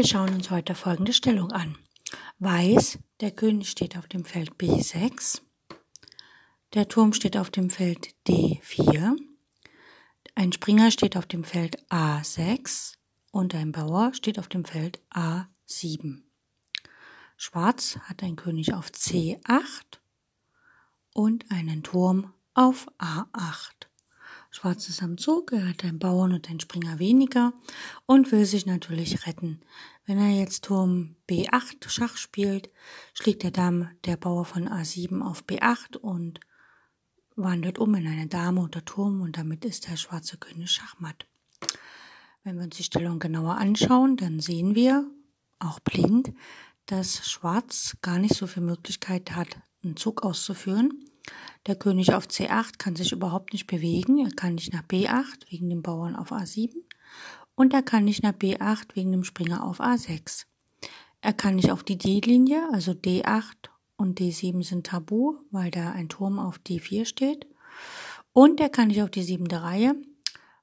Wir schauen uns heute folgende Stellung an. Weiß, der König steht auf dem Feld B6, der Turm steht auf dem Feld D4, ein Springer steht auf dem Feld A6 und ein Bauer steht auf dem Feld A7. Schwarz hat ein König auf C8 und einen Turm auf A8. Schwarz ist am Zug, er hat einen Bauern und einen Springer weniger und will sich natürlich retten. Wenn er jetzt Turm B8 Schach spielt, schlägt der Dame der Bauer von A7 auf B8 und wandelt um in eine Dame oder Turm und damit ist der schwarze König schachmatt. Wenn wir uns die Stellung genauer anschauen, dann sehen wir, auch blind, dass Schwarz gar nicht so viel Möglichkeit hat, einen Zug auszuführen. Der König auf C8 kann sich überhaupt nicht bewegen. Er kann nicht nach B8 wegen dem Bauern auf A7 und er kann nicht nach B8 wegen dem Springer auf A6. Er kann nicht auf die D-Linie, also D8 und D7 sind tabu, weil da ein Turm auf D4 steht. Und er kann nicht auf die siebente Reihe,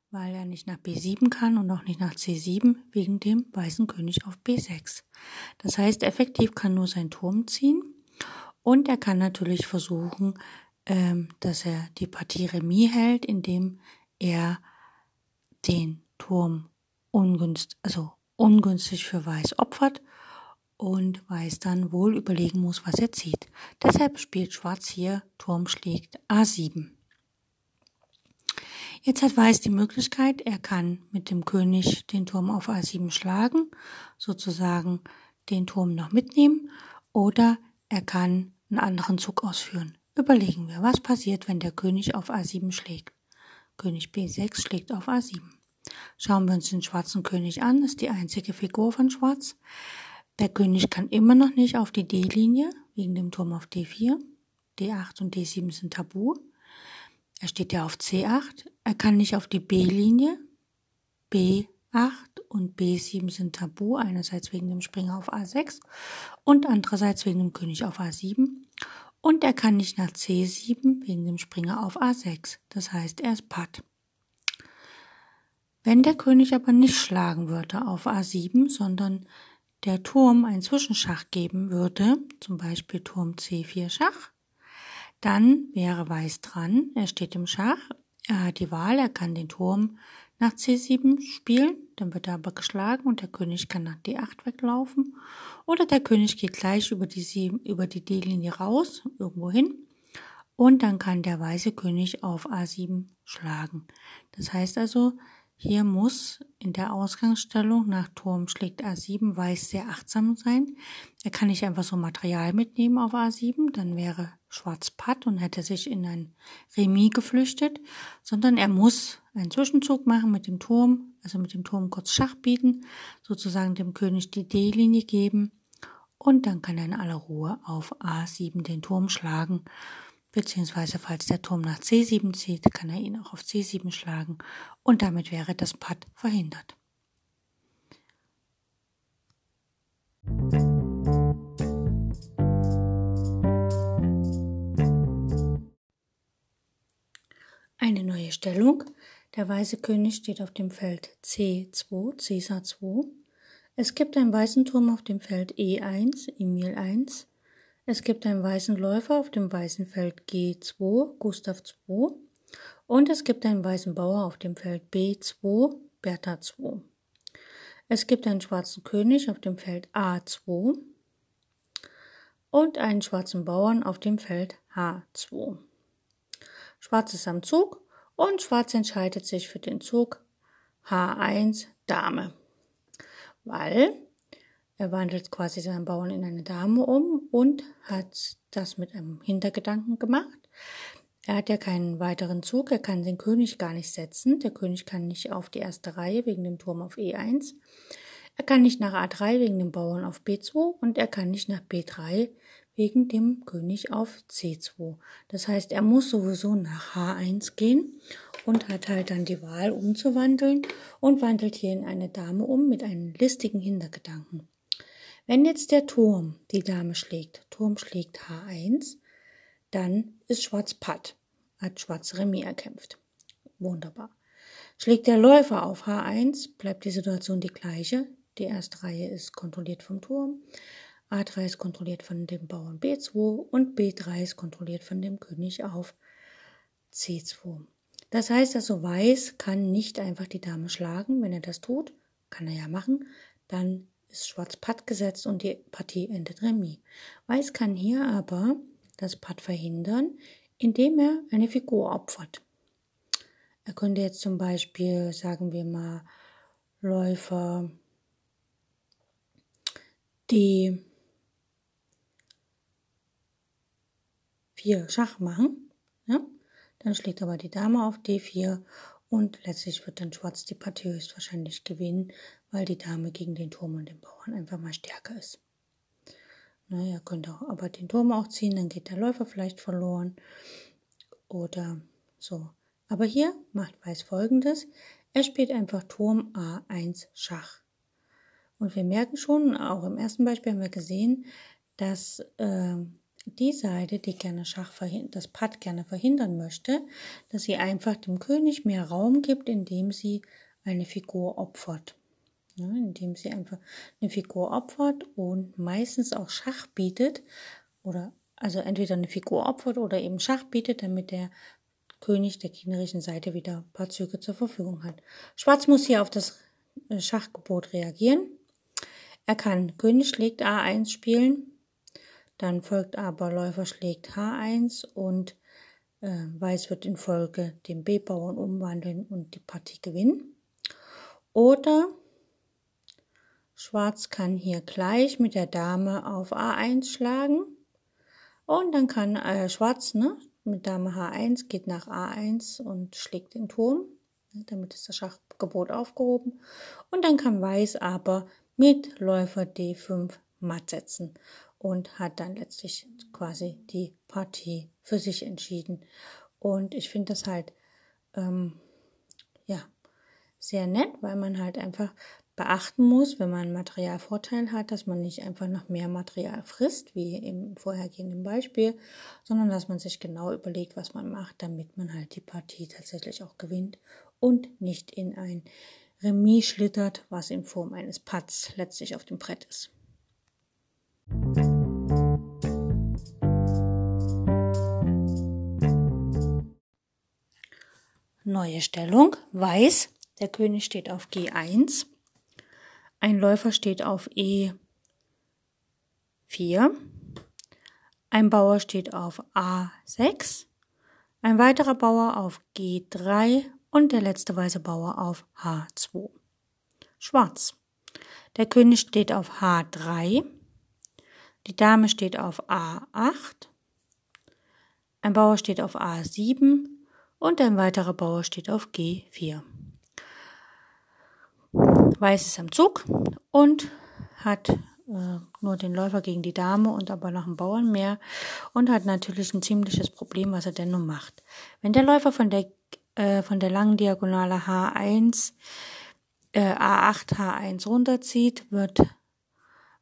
weil er nicht nach B7 kann und auch nicht nach C7 wegen dem weißen König auf B6. Das heißt, effektiv kann nur sein Turm ziehen und er kann natürlich versuchen, ähm, dass er die Partie Remis hält, indem er den Turm ungünstig, also ungünstig für Weiß opfert und Weiß dann wohl überlegen muss, was er zieht. Deshalb spielt Schwarz hier Turm schlägt A7. Jetzt hat Weiß die Möglichkeit, er kann mit dem König den Turm auf A7 schlagen, sozusagen den Turm noch mitnehmen, oder er kann einen anderen Zug ausführen. Überlegen wir, was passiert, wenn der König auf A7 schlägt. König B6 schlägt auf A7. Schauen wir uns den schwarzen König an, ist die einzige Figur von Schwarz. Der König kann immer noch nicht auf die D-Linie, wegen dem Turm auf D4. D8 und D7 sind tabu. Er steht ja auf C8. Er kann nicht auf die B-Linie. B8 und B7 sind tabu, einerseits wegen dem Springer auf A6 und andererseits wegen dem König auf A7. Und er kann nicht nach C7 wegen dem Springer auf A6. Das heißt, er ist Patt. Wenn der König aber nicht schlagen würde auf A7, sondern der Turm einen Zwischenschach geben würde, zum Beispiel Turm C4 Schach, dann wäre Weiß dran, er steht im Schach, er hat die Wahl, er kann den Turm nach C7 spielen, dann wird er aber geschlagen und der König kann nach D8 weglaufen. Oder der König geht gleich über die, 7, über die D-Linie raus, irgendwo hin. Und dann kann der weiße König auf A7 schlagen. Das heißt also, hier muss in der Ausgangsstellung nach Turm schlägt A7 Weiß sehr achtsam sein. Er kann nicht einfach so Material mitnehmen auf A7, dann wäre Schwarz Patt und hätte sich in ein Remis geflüchtet, sondern er muss einen Zwischenzug machen mit dem Turm, also mit dem Turm kurz Schach bieten, sozusagen dem König die D-Linie geben und dann kann er in aller Ruhe auf A7 den Turm schlagen beziehungsweise falls der Turm nach C7 zieht, kann er ihn auch auf C7 schlagen und damit wäre das Patt verhindert. Eine neue Stellung. Der weiße König steht auf dem Feld C2, Caesar 2. Es gibt einen weißen Turm auf dem Feld E1, Emil 1. Es gibt einen weißen Läufer auf dem weißen Feld G2, Gustav 2. Und es gibt einen weißen Bauer auf dem Feld B2, Bertha 2. Es gibt einen schwarzen König auf dem Feld A2 und einen schwarzen Bauern auf dem Feld H2. Schwarz ist am Zug und Schwarz entscheidet sich für den Zug H1 Dame, weil er wandelt quasi seinen Bauern in eine Dame um und hat das mit einem Hintergedanken gemacht. Er hat ja keinen weiteren Zug, er kann den König gar nicht setzen. Der König kann nicht auf die erste Reihe wegen dem Turm auf E1. Er kann nicht nach A3 wegen dem Bauern auf B2 und er kann nicht nach B3 wegen dem König auf C2. Das heißt, er muss sowieso nach H1 gehen und hat halt dann die Wahl umzuwandeln und wandelt hier in eine Dame um mit einem listigen Hintergedanken. Wenn jetzt der Turm die Dame schlägt, Turm schlägt H1, dann ist Schwarz Patt, hat Schwarz Remis erkämpft. Wunderbar. Schlägt der Läufer auf H1, bleibt die Situation die gleiche. Die erste Reihe ist kontrolliert vom Turm. A3 ist kontrolliert von dem Bauern B2 und B3 ist kontrolliert von dem König auf C2. Das heißt also, Weiß kann nicht einfach die Dame schlagen. Wenn er das tut, kann er ja machen, dann ist Schwarz Patt gesetzt und die Partie endet Remis. Weiß kann hier aber das Patt verhindern, indem er eine Figur opfert. Er könnte jetzt zum Beispiel, sagen wir mal, Läufer D Schach machen. Ja? Dann schlägt aber die Dame auf D4 und letztlich wird dann Schwarz die Partie höchstwahrscheinlich gewinnen, weil die Dame gegen den Turm und den Bauern einfach mal stärker ist. Ne, ihr könnt auch aber den Turm auch ziehen, dann geht der Läufer vielleicht verloren oder so. Aber hier macht Weiß folgendes. Er spielt einfach Turm A1 Schach. Und wir merken schon, auch im ersten Beispiel haben wir gesehen, dass äh, die Seite, die gerne Schach das Patt gerne verhindern möchte, dass sie einfach dem König mehr Raum gibt, indem sie eine Figur opfert. Ja, indem sie einfach eine Figur opfert und meistens auch Schach bietet oder also entweder eine Figur opfert oder eben Schach bietet, damit der König der gegnerischen Seite wieder ein paar Züge zur Verfügung hat. Schwarz muss hier auf das äh, Schachgebot reagieren. Er kann König schlägt A1 spielen, dann folgt aber Läufer schlägt H1 und äh, Weiß wird in Folge den B-Bauern umwandeln und die Partie gewinnen. Oder Schwarz kann hier gleich mit der Dame auf A1 schlagen und dann kann äh, Schwarz ne, mit Dame H1 geht nach A1 und schlägt den Turm. Damit ist das Schachgebot aufgehoben. Und dann kann Weiß aber mit Läufer D5 matt setzen und hat dann letztlich quasi die Partie für sich entschieden. Und ich finde das halt, ähm, ja, sehr nett, weil man halt einfach beachten muss, wenn man Materialvorteil hat, dass man nicht einfach noch mehr Material frisst, wie im vorhergehenden Beispiel, sondern dass man sich genau überlegt, was man macht, damit man halt die Partie tatsächlich auch gewinnt und nicht in ein Remis schlittert, was in Form eines Putts letztlich auf dem Brett ist. Neue Stellung. Weiß. Der König steht auf G1. Ein Läufer steht auf E4. Ein Bauer steht auf A6. Ein weiterer Bauer auf G3 und der letzte weiße Bauer auf H2. Schwarz. Der König steht auf H3. Die Dame steht auf A8. Ein Bauer steht auf A7 und ein weiterer Bauer steht auf G4. Weiß ist am Zug und hat äh, nur den Läufer gegen die Dame und aber noch einen Bauern mehr und hat natürlich ein ziemliches Problem, was er denn nun macht. Wenn der Läufer von der, äh, von der langen Diagonale H1 äh, A8 H1 runterzieht, wird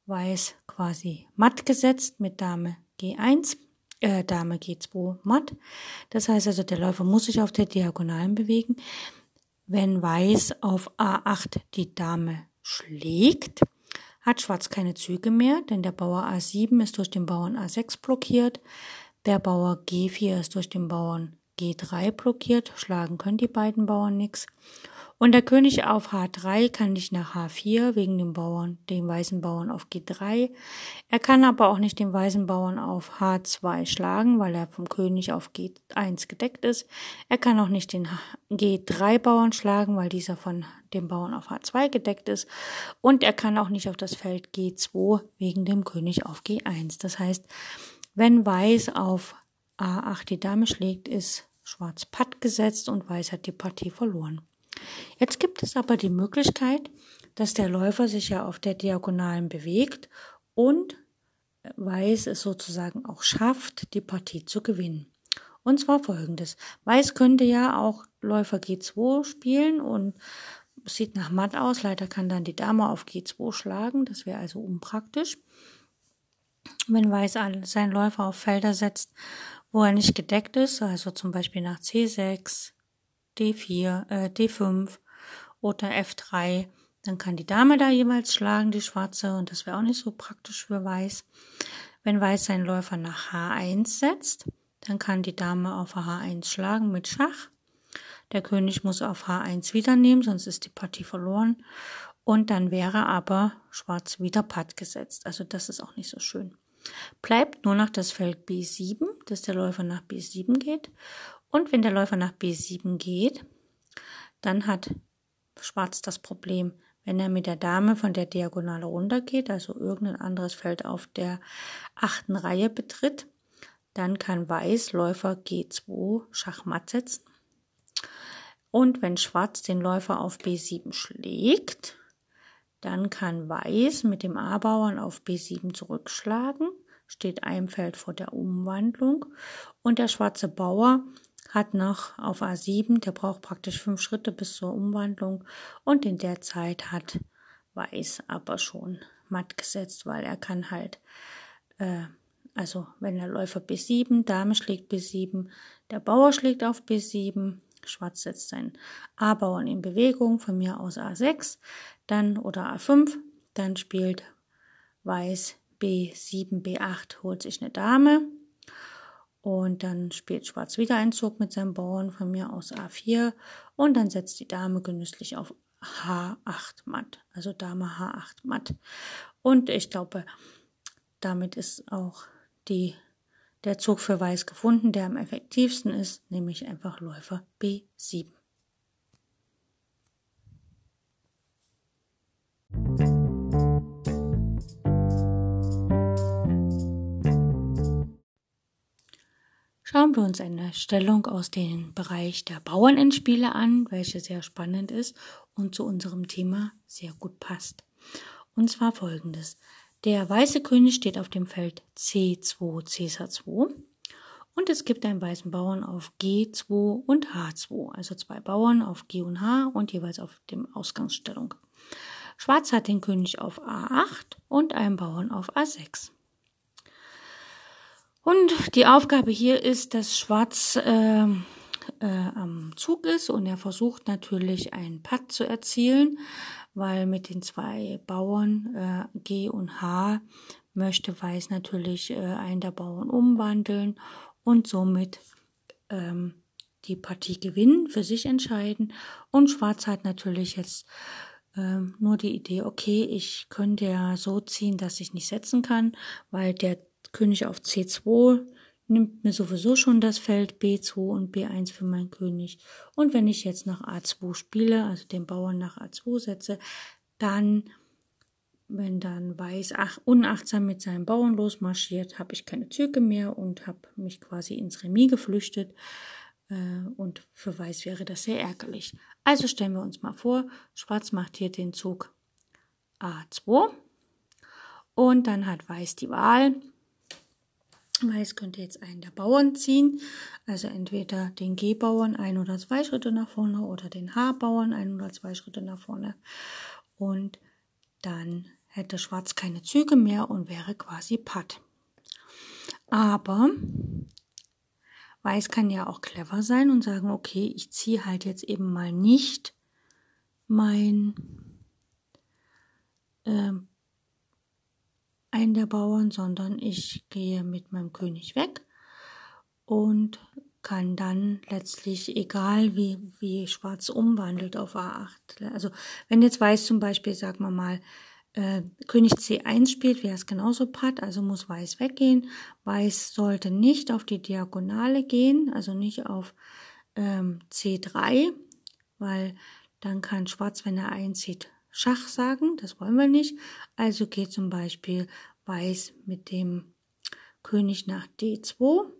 Weiß quasi matt gesetzt mit Dame G1 äh, Dame G2 matt. Das heißt also, der Läufer muss sich auf der Diagonalen bewegen. Wenn Weiß auf A8 die Dame schlägt, hat Schwarz keine Züge mehr, denn der Bauer A7 ist durch den Bauern A6 blockiert. Der Bauer G4 ist durch den Bauern G3 blockiert. Schlagen können die beiden Bauern nichts. Und der König auf H3 kann nicht nach H4 wegen dem Bauern, dem weißen Bauern auf G3. Er kann aber auch nicht den weißen Bauern auf H2 schlagen, weil er vom König auf G1 gedeckt ist. Er kann auch nicht den G3 Bauern schlagen, weil dieser von dem Bauern auf H2 gedeckt ist. Und er kann auch nicht auf das Feld G2 wegen dem König auf G1. Das heißt, wenn Weiß auf A8 die Dame schlägt, ist Schwarz Patt gesetzt und Weiß hat die Partie verloren. Jetzt gibt es aber die Möglichkeit, dass der Läufer sich ja auf der Diagonalen bewegt und Weiß es sozusagen auch schafft, die Partie zu gewinnen. Und zwar folgendes. Weiß könnte ja auch Läufer G2 spielen und sieht nach matt aus. Leider kann dann die Dame auf G2 schlagen. Das wäre also unpraktisch. Wenn Weiß seinen Läufer auf Felder setzt, wo er nicht gedeckt ist, also zum Beispiel nach C6, D4, äh, D5 oder F3, dann kann die Dame da jeweils schlagen, die schwarze, und das wäre auch nicht so praktisch für Weiß. Wenn Weiß seinen Läufer nach H1 setzt, dann kann die Dame auf H1 schlagen mit Schach. Der König muss auf H1 wieder nehmen, sonst ist die Partie verloren. Und dann wäre aber Schwarz wieder Patt gesetzt. Also das ist auch nicht so schön. Bleibt nur noch das Feld B7, dass der Läufer nach B7 geht. Und wenn der Läufer nach B7 geht, dann hat Schwarz das Problem, wenn er mit der Dame von der Diagonale runtergeht, also irgendein anderes Feld auf der achten Reihe betritt, dann kann Weiß Läufer G2 Schachmatt setzen. Und wenn Schwarz den Läufer auf B7 schlägt, dann kann Weiß mit dem A-Bauern auf B7 zurückschlagen, steht ein Feld vor der Umwandlung und der schwarze Bauer hat noch auf A7, der braucht praktisch fünf Schritte bis zur Umwandlung. Und in der Zeit hat Weiß aber schon matt gesetzt, weil er kann halt, äh, also wenn der Läufer B7, Dame schlägt B7, der Bauer schlägt auf B7, Schwarz setzt seinen A-Bauern in Bewegung, von mir aus A6, dann oder A5, dann spielt Weiß B7, B8, holt sich eine Dame, und dann spielt Schwarz wieder einen Zug mit seinem Bauern von mir aus A4 und dann setzt die Dame genüsslich auf H8 matt, also Dame H8 matt. Und ich glaube, damit ist auch die, der Zug für Weiß gefunden, der am effektivsten ist, nämlich einfach Läufer B7. Schauen wir uns eine Stellung aus dem Bereich der Bauernendspiele an, welche sehr spannend ist und zu unserem Thema sehr gut passt. Und zwar folgendes. Der weiße König steht auf dem Feld C2, Cäsar 2 und es gibt einen weißen Bauern auf G2 und H2, also zwei Bauern auf G und H und jeweils auf dem Ausgangsstellung. Schwarz hat den König auf A8 und einen Bauern auf A6. Und die Aufgabe hier ist, dass Schwarz äh, äh, am Zug ist und er versucht natürlich einen Patt zu erzielen, weil mit den zwei Bauern äh, G und H möchte Weiß natürlich äh, einen der Bauern umwandeln und somit ähm, die Partie gewinnen, für sich entscheiden. Und Schwarz hat natürlich jetzt ähm, nur die Idee, okay, ich könnte ja so ziehen, dass ich nicht setzen kann, weil der König auf C2 nimmt mir sowieso schon das Feld B2 und B1 für meinen König. Und wenn ich jetzt nach A2 spiele, also den Bauern nach A2 setze, dann, wenn dann Weiß ach, unachtsam mit seinen Bauern losmarschiert, habe ich keine Züge mehr und habe mich quasi ins Remis geflüchtet. Äh, und für Weiß wäre das sehr ärgerlich. Also stellen wir uns mal vor, Schwarz macht hier den Zug A2 und dann hat Weiß die Wahl Weiß könnte jetzt einen der Bauern ziehen, also entweder den G-Bauern ein oder zwei Schritte nach vorne oder den H-Bauern ein oder zwei Schritte nach vorne. Und dann hätte Schwarz keine Züge mehr und wäre quasi Patt. Aber Weiß kann ja auch clever sein und sagen, okay, ich ziehe halt jetzt eben mal nicht mein äh, einen der Bauern, sondern ich gehe mit meinem König weg und kann dann letztlich, egal wie, wie Schwarz umwandelt auf A8, also wenn jetzt Weiß zum Beispiel, sagen wir mal, äh, König C1 spielt, wäre es genauso patt, also muss Weiß weggehen. Weiß sollte nicht auf die Diagonale gehen, also nicht auf ähm, C3, weil dann kann Schwarz, wenn er einzieht, Schach sagen, das wollen wir nicht. Also geht zum Beispiel Weiß mit dem König nach D2.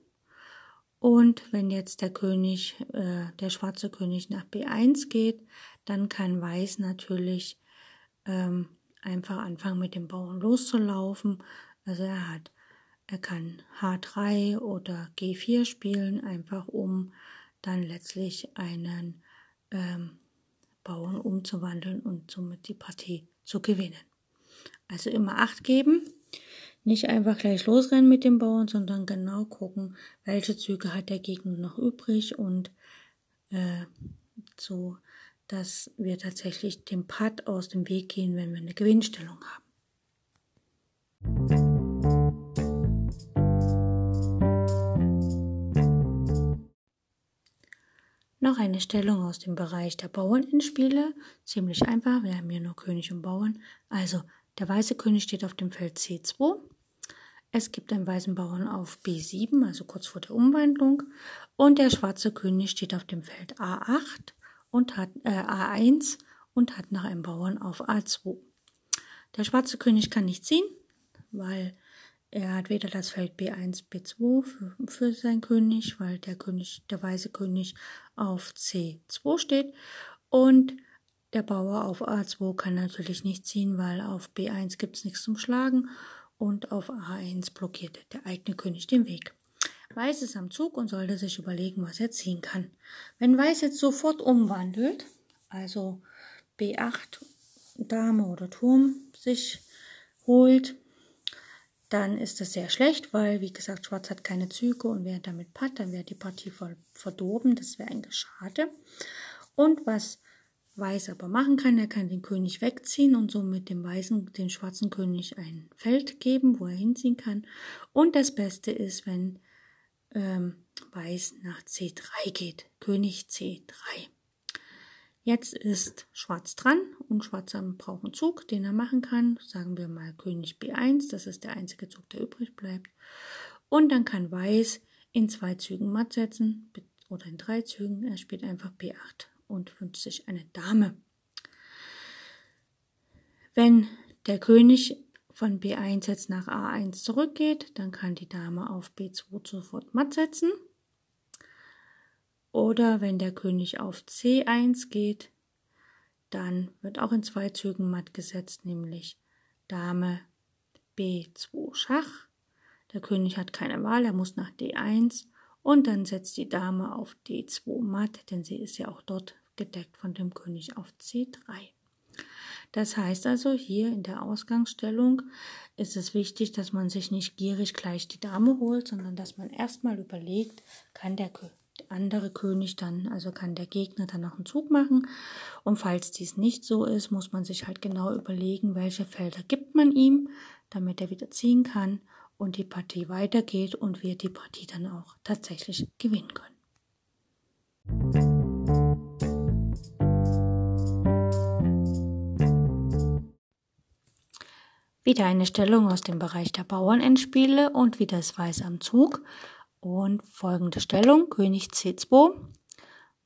Und wenn jetzt der König, äh, der schwarze König nach B1 geht, dann kann Weiß natürlich ähm, einfach anfangen mit dem Bauern loszulaufen. Also er hat, er kann H3 oder G4 spielen, einfach um dann letztlich einen ähm, Bauern umzuwandeln und somit die Partie zu gewinnen. Also immer Acht geben, nicht einfach gleich losrennen mit dem Bauern, sondern genau gucken, welche Züge hat der Gegner noch übrig und äh, so, dass wir tatsächlich dem Putt aus dem Weg gehen, wenn wir eine Gewinnstellung haben. Noch eine Stellung aus dem Bereich der Bauernendspiele. Ziemlich einfach, wir haben hier nur König und Bauern. Also der weiße König steht auf dem Feld C2. Es gibt einen weißen Bauern auf B7, also kurz vor der Umwandlung. Und der schwarze König steht auf dem Feld A8 und hat äh, A1 und hat nach einem Bauern auf A2. Der schwarze König kann nicht ziehen, weil er hat weder das Feld B1, B2 für, für sein König, weil der König, der weiße König auf C2 steht und der Bauer auf A2 kann natürlich nicht ziehen, weil auf B1 gibt es nichts zum Schlagen und auf A1 blockiert der eigene König den Weg. Weiß ist am Zug und sollte sich überlegen, was er ziehen kann. Wenn Weiß jetzt sofort umwandelt, also B8 Dame oder Turm sich holt, dann ist das sehr schlecht, weil, wie gesagt, Schwarz hat keine Züge und wäre damit Patt, dann wäre die Partie verdorben, das wäre eigentlich schade. Und was Weiß aber machen kann, er kann den König wegziehen und somit dem weißen, den schwarzen König ein Feld geben, wo er hinziehen kann. Und das Beste ist, wenn ähm, Weiß nach C3 geht. König C3. Jetzt ist Schwarz dran und Schwarz braucht einen Zug, den er machen kann. Sagen wir mal König B1, das ist der einzige Zug, der übrig bleibt. Und dann kann Weiß in zwei Zügen matt setzen oder in drei Zügen. Er spielt einfach B8 und wünscht sich eine Dame. Wenn der König von B1 jetzt nach A1 zurückgeht, dann kann die Dame auf B2 sofort matt setzen. Oder wenn der König auf C1 geht, dann wird auch in zwei Zügen matt gesetzt, nämlich Dame B2 Schach. Der König hat keine Wahl, er muss nach D1 und dann setzt die Dame auf D2 matt, denn sie ist ja auch dort gedeckt von dem König auf C3. Das heißt also, hier in der Ausgangsstellung ist es wichtig, dass man sich nicht gierig gleich die Dame holt, sondern dass man erstmal überlegt, kann der andere König dann, also kann der Gegner dann noch einen Zug machen. Und falls dies nicht so ist, muss man sich halt genau überlegen, welche Felder gibt man ihm, damit er wieder ziehen kann und die Partie weitergeht und wir die Partie dann auch tatsächlich gewinnen können. Wieder eine Stellung aus dem Bereich der Bauernendspiele und wieder das Weiß am Zug. Und folgende Stellung, König C2,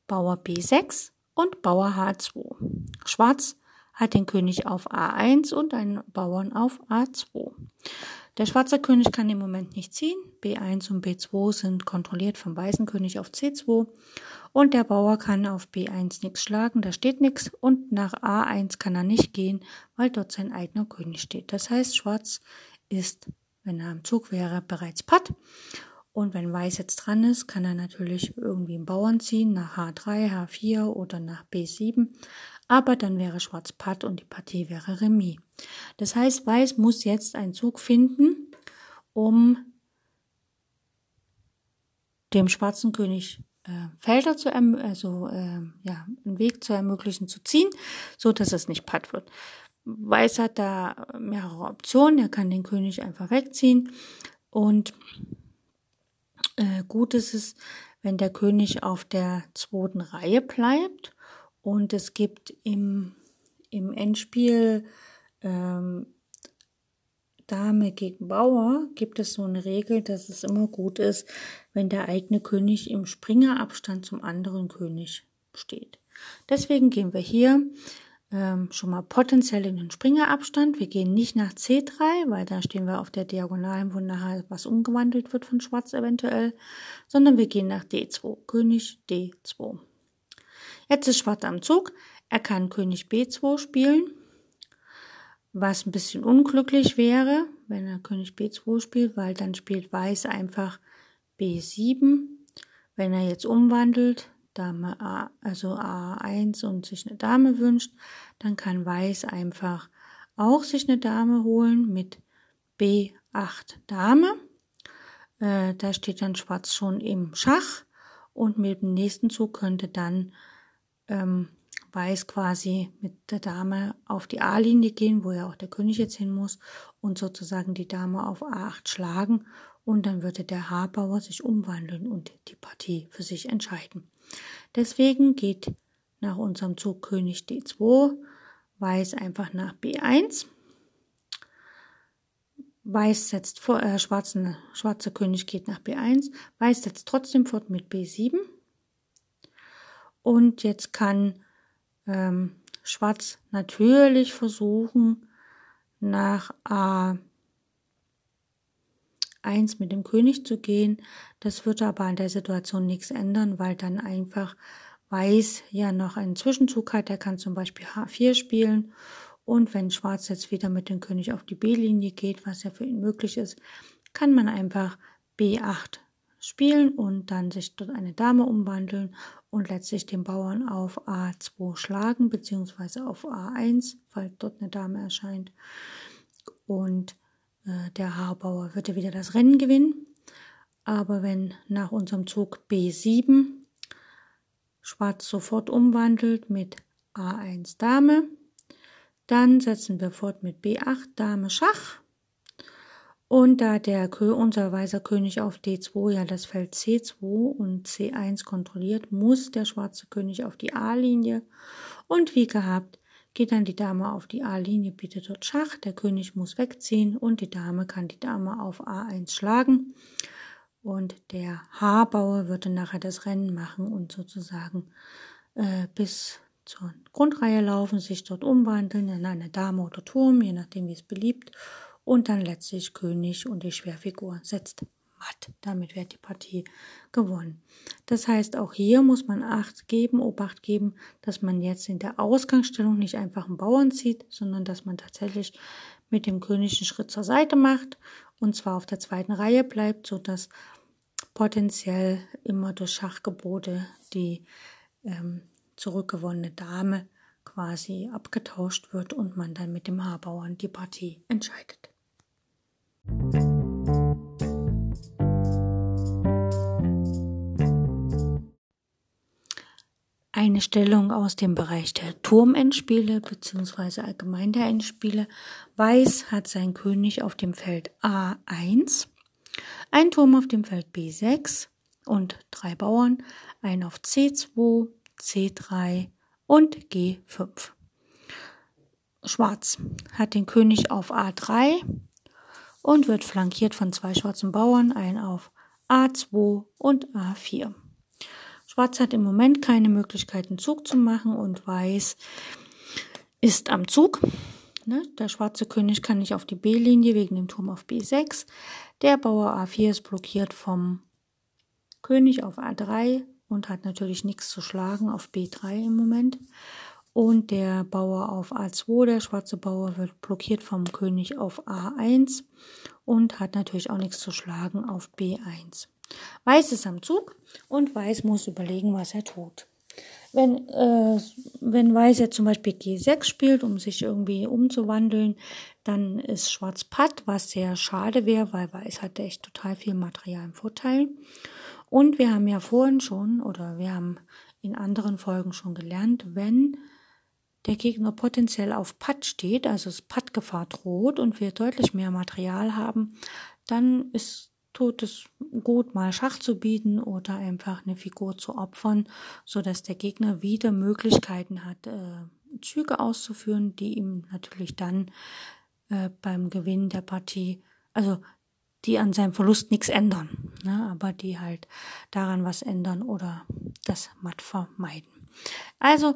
Bauer B6 und Bauer H2. Schwarz hat den König auf A1 und einen Bauern auf A2. Der schwarze König kann im Moment nicht ziehen. B1 und B2 sind kontrolliert vom weißen König auf C2. Und der Bauer kann auf B1 nichts schlagen, da steht nichts. Und nach A1 kann er nicht gehen, weil dort sein eigener König steht. Das heißt, schwarz ist, wenn er am Zug wäre, bereits Patt. Und wenn Weiß jetzt dran ist, kann er natürlich irgendwie einen Bauern ziehen nach H3, H4 oder nach B7 aber dann wäre Schwarz Patt und die Partie wäre Remis. Das heißt, Weiß muss jetzt einen Zug finden, um dem schwarzen König äh, Felder zu erm-, also äh, ja einen Weg zu ermöglichen zu ziehen, so dass es nicht Patt wird. Weiß hat da mehrere Optionen. Er kann den König einfach wegziehen und äh, gut ist es, wenn der König auf der zweiten Reihe bleibt und es gibt im, im Endspiel ähm, Dame gegen Bauer gibt es so eine Regel, dass es immer gut ist, wenn der eigene König im Springerabstand zum anderen König steht. Deswegen gehen wir hier ähm, schon mal potenziell in den Springerabstand. Wir gehen nicht nach C3, weil da stehen wir auf der Diagonalen, wo was umgewandelt wird von Schwarz eventuell, sondern wir gehen nach D2, König D2. Jetzt ist Schwarz am Zug. Er kann König B2 spielen, was ein bisschen unglücklich wäre, wenn er König B2 spielt, weil dann spielt Weiß einfach B7. Wenn er jetzt umwandelt, Dame A, also A1 und sich eine Dame wünscht, dann kann Weiß einfach auch sich eine Dame holen mit B8 Dame. Äh, da steht dann Schwarz schon im Schach und mit dem nächsten Zug könnte dann ähm, Weiß quasi mit der Dame auf die A-Linie gehen, wo ja auch der König jetzt hin muss und sozusagen die Dame auf A8 schlagen und dann würde der H-Bauer sich umwandeln und die Partie für sich entscheiden. Deswegen geht nach unserem Zug König D2, Weiß einfach nach B1. Weiß setzt vor, äh, schwarzen, schwarzer König geht nach B1. Weiß setzt trotzdem fort mit B7. Und jetzt kann ähm, Schwarz natürlich versuchen, nach A1 mit dem König zu gehen. Das wird aber an der Situation nichts ändern, weil dann einfach Weiß ja noch einen Zwischenzug hat. Er kann zum Beispiel H4 spielen. Und wenn Schwarz jetzt wieder mit dem König auf die B-Linie geht, was ja für ihn möglich ist, kann man einfach B8 spielen und dann sich dort eine Dame umwandeln und letztlich den Bauern auf A2 schlagen, beziehungsweise auf A1, falls dort eine Dame erscheint. Und äh, der H-Bauer würde wieder das Rennen gewinnen. Aber wenn nach unserem Zug B7 Schwarz sofort umwandelt mit A1 Dame, dann setzen wir fort mit B8 Dame Schach und da der unser weißer König auf D2 ja das Feld C2 und C1 kontrolliert, muss der schwarze König auf die A-Linie. Und wie gehabt, geht dann die Dame auf die A-Linie, bietet dort Schach, der König muss wegziehen und die Dame kann die Dame auf A1 schlagen. Und der H-Bauer würde nachher das Rennen machen und sozusagen äh, bis zur Grundreihe laufen, sich dort umwandeln in eine Dame oder Turm, je nachdem wie es beliebt und dann letztlich König und die Schwerfigur setzt matt. Damit wird die Partie gewonnen. Das heißt, auch hier muss man Acht geben, Obacht geben, dass man jetzt in der Ausgangsstellung nicht einfach einen Bauern zieht, sondern dass man tatsächlich mit dem König einen Schritt zur Seite macht und zwar auf der zweiten Reihe bleibt, so dass potenziell immer durch Schachgebote die ähm, zurückgewonnene Dame quasi abgetauscht wird und man dann mit dem Haarbauern die Partie entscheidet. Eine Stellung aus dem Bereich der Turmendspiele bzw. allgemein der Endspiele. Weiß hat sein König auf dem Feld A1, ein Turm auf dem Feld B6 und drei Bauern, ein auf C2, C3 und G5. Schwarz hat den König auf A3, und wird flankiert von zwei schwarzen Bauern, ein auf A2 und A4. Schwarz hat im Moment keine Möglichkeit, einen Zug zu machen und Weiß ist am Zug. Ne? Der schwarze König kann nicht auf die B-Linie wegen dem Turm auf B6. Der Bauer A4 ist blockiert vom König auf A3 und hat natürlich nichts zu schlagen auf B3 im Moment und der Bauer auf A2, der schwarze Bauer, wird blockiert vom König auf A1 und hat natürlich auch nichts zu schlagen auf B1. Weiß ist am Zug und Weiß muss überlegen, was er tut. Wenn, äh, wenn Weiß jetzt zum Beispiel G6 spielt, um sich irgendwie umzuwandeln, dann ist Schwarz Patt, was sehr schade wäre, weil Weiß hat echt total viel Material im Vorteil. Und wir haben ja vorhin schon, oder wir haben in anderen Folgen schon gelernt, wenn der Gegner potenziell auf Patt steht, also es Pattgefahr droht und wir deutlich mehr Material haben, dann ist tut es gut, mal Schach zu bieten oder einfach eine Figur zu opfern, so dass der Gegner wieder Möglichkeiten hat, äh, Züge auszuführen, die ihm natürlich dann äh, beim Gewinn der Partie, also die an seinem Verlust nichts ändern, ne, aber die halt daran was ändern oder das matt vermeiden. Also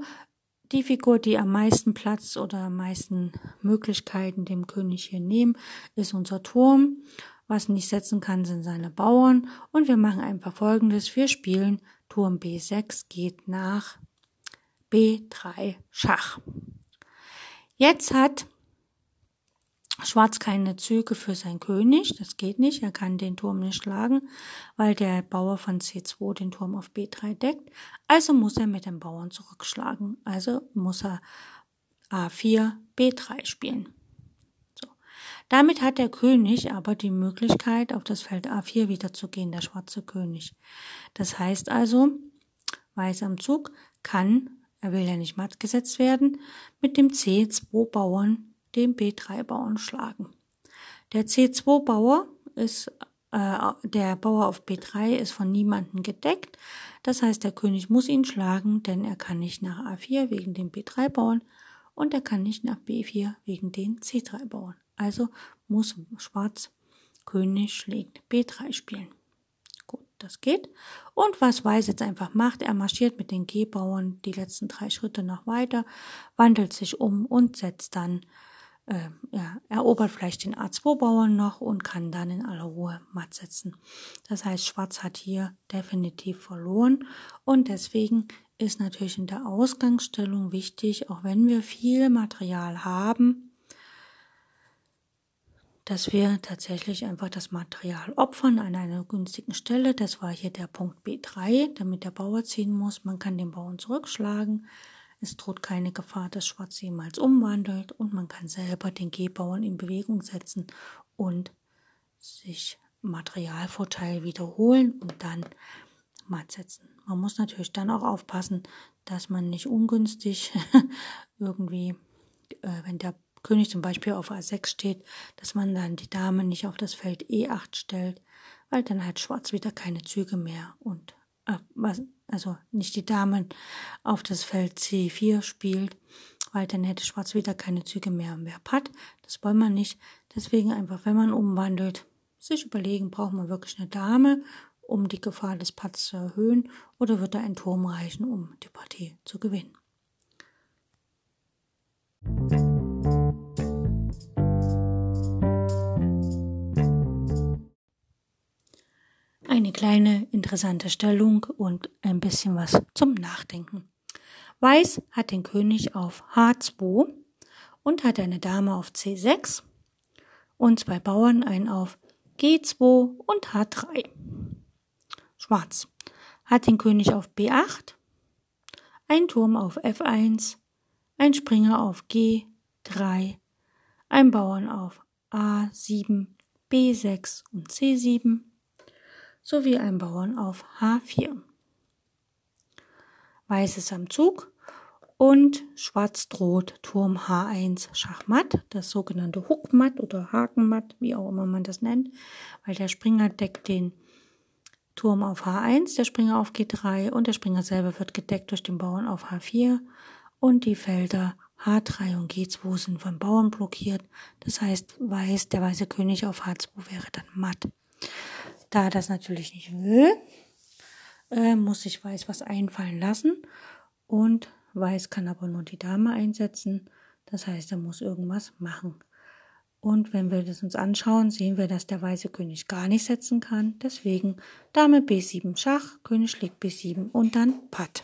die Figur, die am meisten Platz oder am meisten Möglichkeiten dem König hier nehmen, ist unser Turm. Was nicht setzen kann, sind seine Bauern. Und wir machen einfach folgendes. Wir spielen Turm B6 geht nach B3 Schach. Jetzt hat Schwarz keine Züge für sein König, das geht nicht, er kann den Turm nicht schlagen, weil der Bauer von C2 den Turm auf B3 deckt, also muss er mit dem Bauern zurückschlagen, also muss er A4 B3 spielen. Damit hat der König aber die Möglichkeit, auf das Feld A4 wieder zu gehen, der schwarze König. Das heißt also, Weiß am Zug kann, er will ja nicht matt gesetzt werden, mit dem C2 Bauern den B3-Bauern schlagen. Der C2-Bauer ist, äh, der Bauer auf B3 ist von niemandem gedeckt. Das heißt, der König muss ihn schlagen, denn er kann nicht nach A4 wegen den B3-Bauern und er kann nicht nach B4 wegen den C3-Bauern. Also muss Schwarz König schlägt B3 spielen. Gut, das geht. Und was Weiß jetzt einfach macht, er marschiert mit den G-Bauern die letzten drei Schritte noch weiter, wandelt sich um und setzt dann äh, ja, erobert vielleicht den A2-Bauern noch und kann dann in aller Ruhe matt setzen. Das heißt, Schwarz hat hier definitiv verloren und deswegen ist natürlich in der Ausgangsstellung wichtig, auch wenn wir viel Material haben, dass wir tatsächlich einfach das Material opfern an einer günstigen Stelle. Das war hier der Punkt B3, damit der Bauer ziehen muss. Man kann den Bauern zurückschlagen. Es droht keine Gefahr, dass Schwarz jemals umwandelt und man kann selber den G-Bauern in Bewegung setzen und sich Materialvorteil wiederholen und dann matt setzen. Man muss natürlich dann auch aufpassen, dass man nicht ungünstig irgendwie, äh, wenn der König zum Beispiel auf A6 steht, dass man dann die Dame nicht auf das Feld E8 stellt, weil dann hat Schwarz wieder keine Züge mehr und äh, also nicht die Damen auf das Feld C4 spielt, weil dann hätte Schwarz wieder keine Züge mehr im Verb hat. Das wollen wir nicht. Deswegen einfach, wenn man umwandelt, sich überlegen, braucht man wirklich eine Dame, um die Gefahr des Patts zu erhöhen, oder wird da ein Turm reichen, um die Partie zu gewinnen. Eine kleine interessante Stellung und ein bisschen was zum Nachdenken. Weiß hat den König auf H2 und hat eine Dame auf C6 und zwei Bauern, einen auf G2 und H3. Schwarz hat den König auf B8, ein Turm auf F1, ein Springer auf G3, ein Bauern auf A7, B6 und C7 sowie ein Bauern auf H4. Weiß ist am Zug und schwarz droht Turm H1 Schachmatt, das sogenannte Hookmatt oder Hakenmatt, wie auch immer man das nennt, weil der Springer deckt den Turm auf H1, der Springer auf G3 und der Springer selber wird gedeckt durch den Bauern auf H4 und die Felder H3 und G2 sind von Bauern blockiert. Das heißt, weiß, der weiße König auf H2 wäre dann matt. Da er das natürlich nicht will, äh, muss sich Weiß was einfallen lassen und Weiß kann aber nur die Dame einsetzen. Das heißt, er muss irgendwas machen. Und wenn wir das uns anschauen, sehen wir, dass der weiße König gar nicht setzen kann. Deswegen Dame B7 Schach, König schlägt B7 und dann Patt.